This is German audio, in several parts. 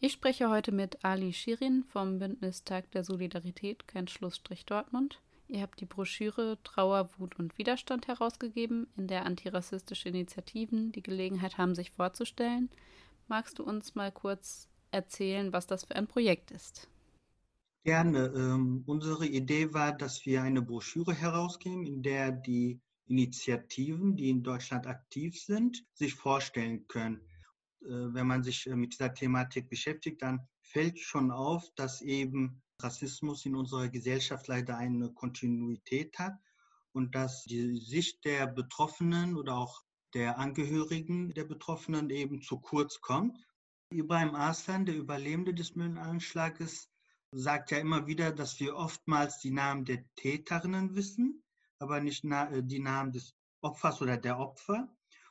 Ich spreche heute mit Ali Shirin vom Bündnis Tag der Solidarität, kein Schlussstrich Dortmund. Ihr habt die Broschüre Trauer, Wut und Widerstand herausgegeben, in der antirassistische Initiativen die Gelegenheit haben, sich vorzustellen. Magst du uns mal kurz erzählen, was das für ein Projekt ist? Gerne. Ähm, unsere Idee war, dass wir eine Broschüre herausgeben, in der die Initiativen, die in Deutschland aktiv sind, sich vorstellen können. Äh, wenn man sich äh, mit dieser Thematik beschäftigt, dann fällt schon auf, dass eben Rassismus in unserer Gesellschaft leider eine Kontinuität hat und dass die Sicht der Betroffenen oder auch der Angehörigen der Betroffenen eben zu kurz kommt. Ibrahim Aslan, der Überlebende des Mühlenanschlages, sagt ja immer wieder, dass wir oftmals die Namen der Täterinnen wissen, aber nicht äh, die Namen des Opfers oder der Opfer.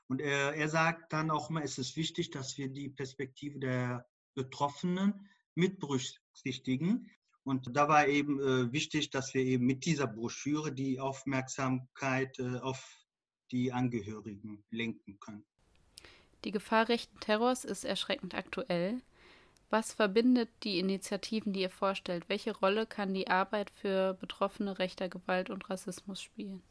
Und er, er sagt dann auch immer, es ist wichtig, dass wir die Perspektive der Betroffenen mit berücksichtigen. Und da war eben äh, wichtig, dass wir eben mit dieser Broschüre die Aufmerksamkeit äh, auf die Angehörigen lenken können. Die Gefahr rechten Terrors ist erschreckend aktuell. Was verbindet die Initiativen, die ihr vorstellt? Welche Rolle kann die Arbeit für Betroffene rechter Gewalt und Rassismus spielen?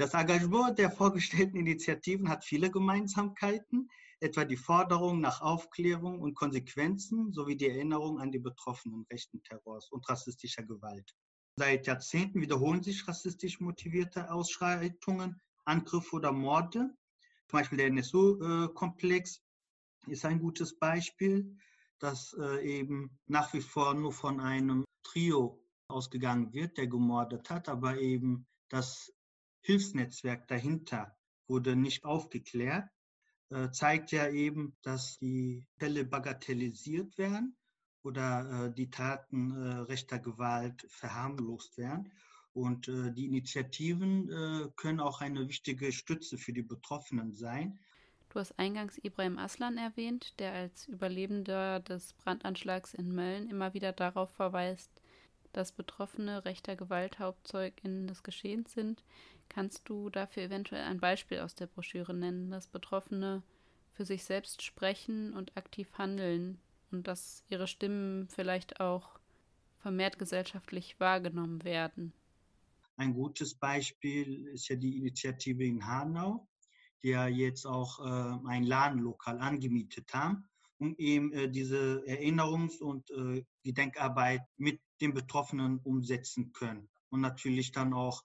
Das Engagement der vorgestellten Initiativen hat viele Gemeinsamkeiten etwa die Forderung nach Aufklärung und Konsequenzen sowie die Erinnerung an die Betroffenen rechten Terrors und rassistischer Gewalt. Seit Jahrzehnten wiederholen sich rassistisch motivierte Ausschreitungen, Angriffe oder Morde. Zum Beispiel der NSU-Komplex ist ein gutes Beispiel, dass äh, eben nach wie vor nur von einem Trio ausgegangen wird, der gemordet hat, aber eben das Hilfsnetzwerk dahinter wurde nicht aufgeklärt. Äh, zeigt ja eben, dass die Fälle bagatellisiert werden oder äh, die Taten äh, rechter Gewalt verharmlost werden. Und die Initiativen können auch eine wichtige Stütze für die Betroffenen sein. Du hast eingangs Ibrahim Aslan erwähnt, der als Überlebender des Brandanschlags in Mölln immer wieder darauf verweist, dass Betroffene rechter Gewalt HauptzeugInnen des Geschehens sind. Kannst du dafür eventuell ein Beispiel aus der Broschüre nennen, dass Betroffene für sich selbst sprechen und aktiv handeln und dass ihre Stimmen vielleicht auch vermehrt gesellschaftlich wahrgenommen werden? Ein gutes Beispiel ist ja die Initiative in Hanau, die ja jetzt auch äh, ein Ladenlokal angemietet haben, um eben äh, diese Erinnerungs- und äh, Gedenkarbeit mit den Betroffenen umsetzen können und natürlich dann auch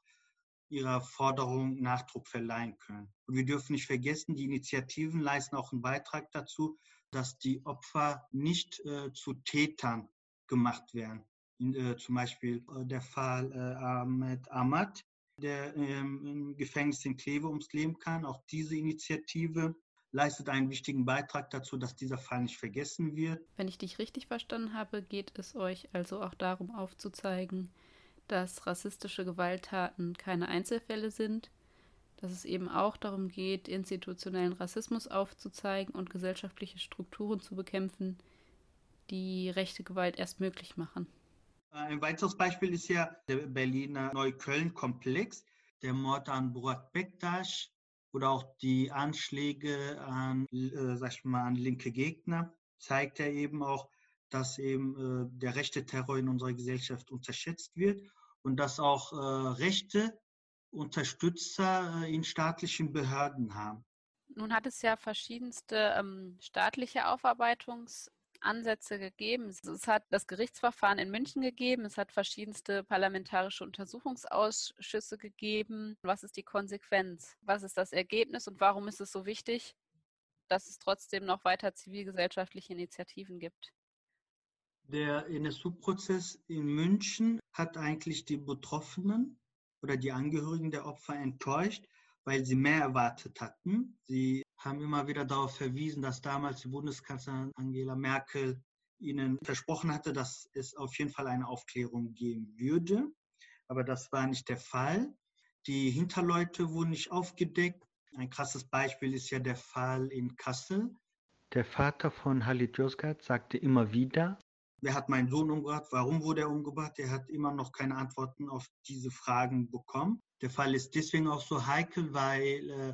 ihrer Forderung Nachdruck verleihen können. Und wir dürfen nicht vergessen, die Initiativen leisten auch einen Beitrag dazu, dass die Opfer nicht äh, zu Tätern gemacht werden. In, äh, zum Beispiel äh, der Fall äh, Ahmed Ahmad, der ähm, im Gefängnis in Kleve ums Leben kam. Auch diese Initiative leistet einen wichtigen Beitrag dazu, dass dieser Fall nicht vergessen wird. Wenn ich dich richtig verstanden habe, geht es euch also auch darum aufzuzeigen, dass rassistische Gewalttaten keine Einzelfälle sind, dass es eben auch darum geht, institutionellen Rassismus aufzuzeigen und gesellschaftliche Strukturen zu bekämpfen, die rechte Gewalt erst möglich machen. Ein weiteres Beispiel ist ja der Berliner Neukölln-Komplex, der Mord an Burak Bektasch oder auch die Anschläge an, äh, sag ich mal, an linke Gegner, zeigt ja eben auch, dass eben äh, der rechte Terror in unserer Gesellschaft unterschätzt wird und dass auch äh, rechte Unterstützer äh, in staatlichen Behörden haben. Nun hat es ja verschiedenste ähm, staatliche Aufarbeitungsansätze gegeben. Es hat das Gerichtsverfahren in München gegeben, es hat verschiedenste parlamentarische Untersuchungsausschüsse gegeben. Was ist die Konsequenz? Was ist das Ergebnis und warum ist es so wichtig, dass es trotzdem noch weiter zivilgesellschaftliche Initiativen gibt? Der NSU-Prozess in München hat eigentlich die Betroffenen oder die Angehörigen der Opfer enttäuscht, weil sie mehr erwartet hatten. Sie haben immer wieder darauf verwiesen, dass damals die Bundeskanzlerin Angela Merkel ihnen versprochen hatte, dass es auf jeden Fall eine Aufklärung geben würde. Aber das war nicht der Fall. Die Hinterleute wurden nicht aufgedeckt. Ein krasses Beispiel ist ja der Fall in Kassel. Der Vater von Halit Yozgat sagte immer wieder, Wer hat meinen Sohn umgebracht? Warum wurde er umgebracht? Er hat immer noch keine Antworten auf diese Fragen bekommen. Der Fall ist deswegen auch so heikel, weil äh,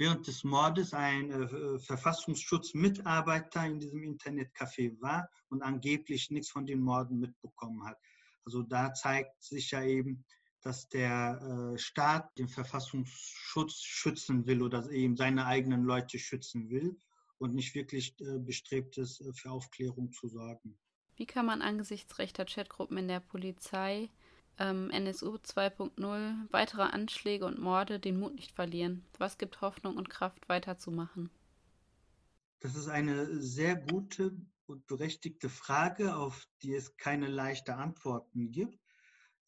während des Mordes ein äh, Verfassungsschutzmitarbeiter in diesem Internetcafé war und angeblich nichts von den Morden mitbekommen hat. Also da zeigt sich ja eben, dass der äh, Staat den Verfassungsschutz schützen will oder eben seine eigenen Leute schützen will und nicht wirklich äh, bestrebt ist, äh, für Aufklärung zu sorgen. Wie kann man angesichts rechter Chatgruppen in der Polizei, ähm, NSU 2.0, weitere Anschläge und Morde den Mut nicht verlieren? Was gibt Hoffnung und Kraft, weiterzumachen? Das ist eine sehr gute und berechtigte Frage, auf die es keine leichten Antworten gibt.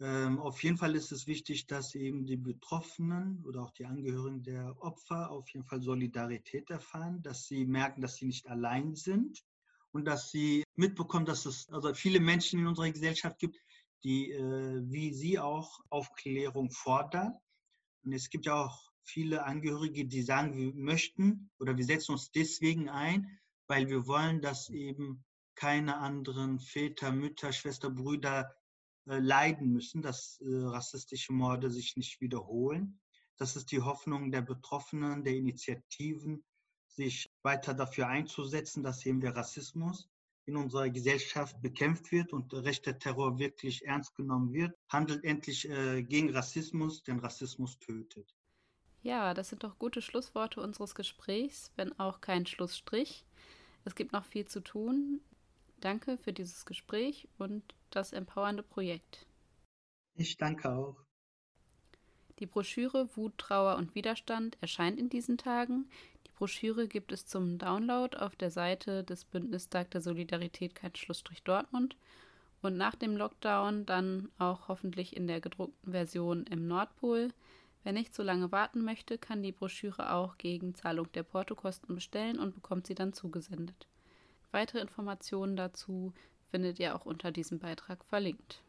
Ähm, auf jeden Fall ist es wichtig, dass eben die Betroffenen oder auch die Angehörigen der Opfer auf jeden Fall Solidarität erfahren, dass sie merken, dass sie nicht allein sind und dass sie mitbekommen, dass es also viele Menschen in unserer Gesellschaft gibt, die äh, wie sie auch Aufklärung fordern. Und es gibt ja auch viele Angehörige, die sagen, wir möchten oder wir setzen uns deswegen ein, weil wir wollen, dass eben keine anderen Väter, Mütter, Schwester, Brüder äh, leiden müssen, dass äh, rassistische Morde sich nicht wiederholen. Das ist die Hoffnung der Betroffenen, der Initiativen, sich weiter dafür einzusetzen, dass eben der Rassismus in unserer Gesellschaft bekämpft wird und rechter Terror wirklich ernst genommen wird. Handelt endlich äh, gegen Rassismus, denn Rassismus tötet. Ja, das sind doch gute Schlussworte unseres Gesprächs, wenn auch kein Schlussstrich. Es gibt noch viel zu tun. Danke für dieses Gespräch und das empowernde Projekt. Ich danke auch. Die Broschüre Wut, Trauer und Widerstand erscheint in diesen Tagen. Broschüre gibt es zum Download auf der Seite des Bündnistag der Solidarität kein Schlussstrich Dortmund und nach dem Lockdown dann auch hoffentlich in der gedruckten Version im Nordpol. Wer nicht so lange warten möchte, kann die Broschüre auch gegen Zahlung der Portokosten bestellen und bekommt sie dann zugesendet. Weitere Informationen dazu findet ihr auch unter diesem Beitrag verlinkt.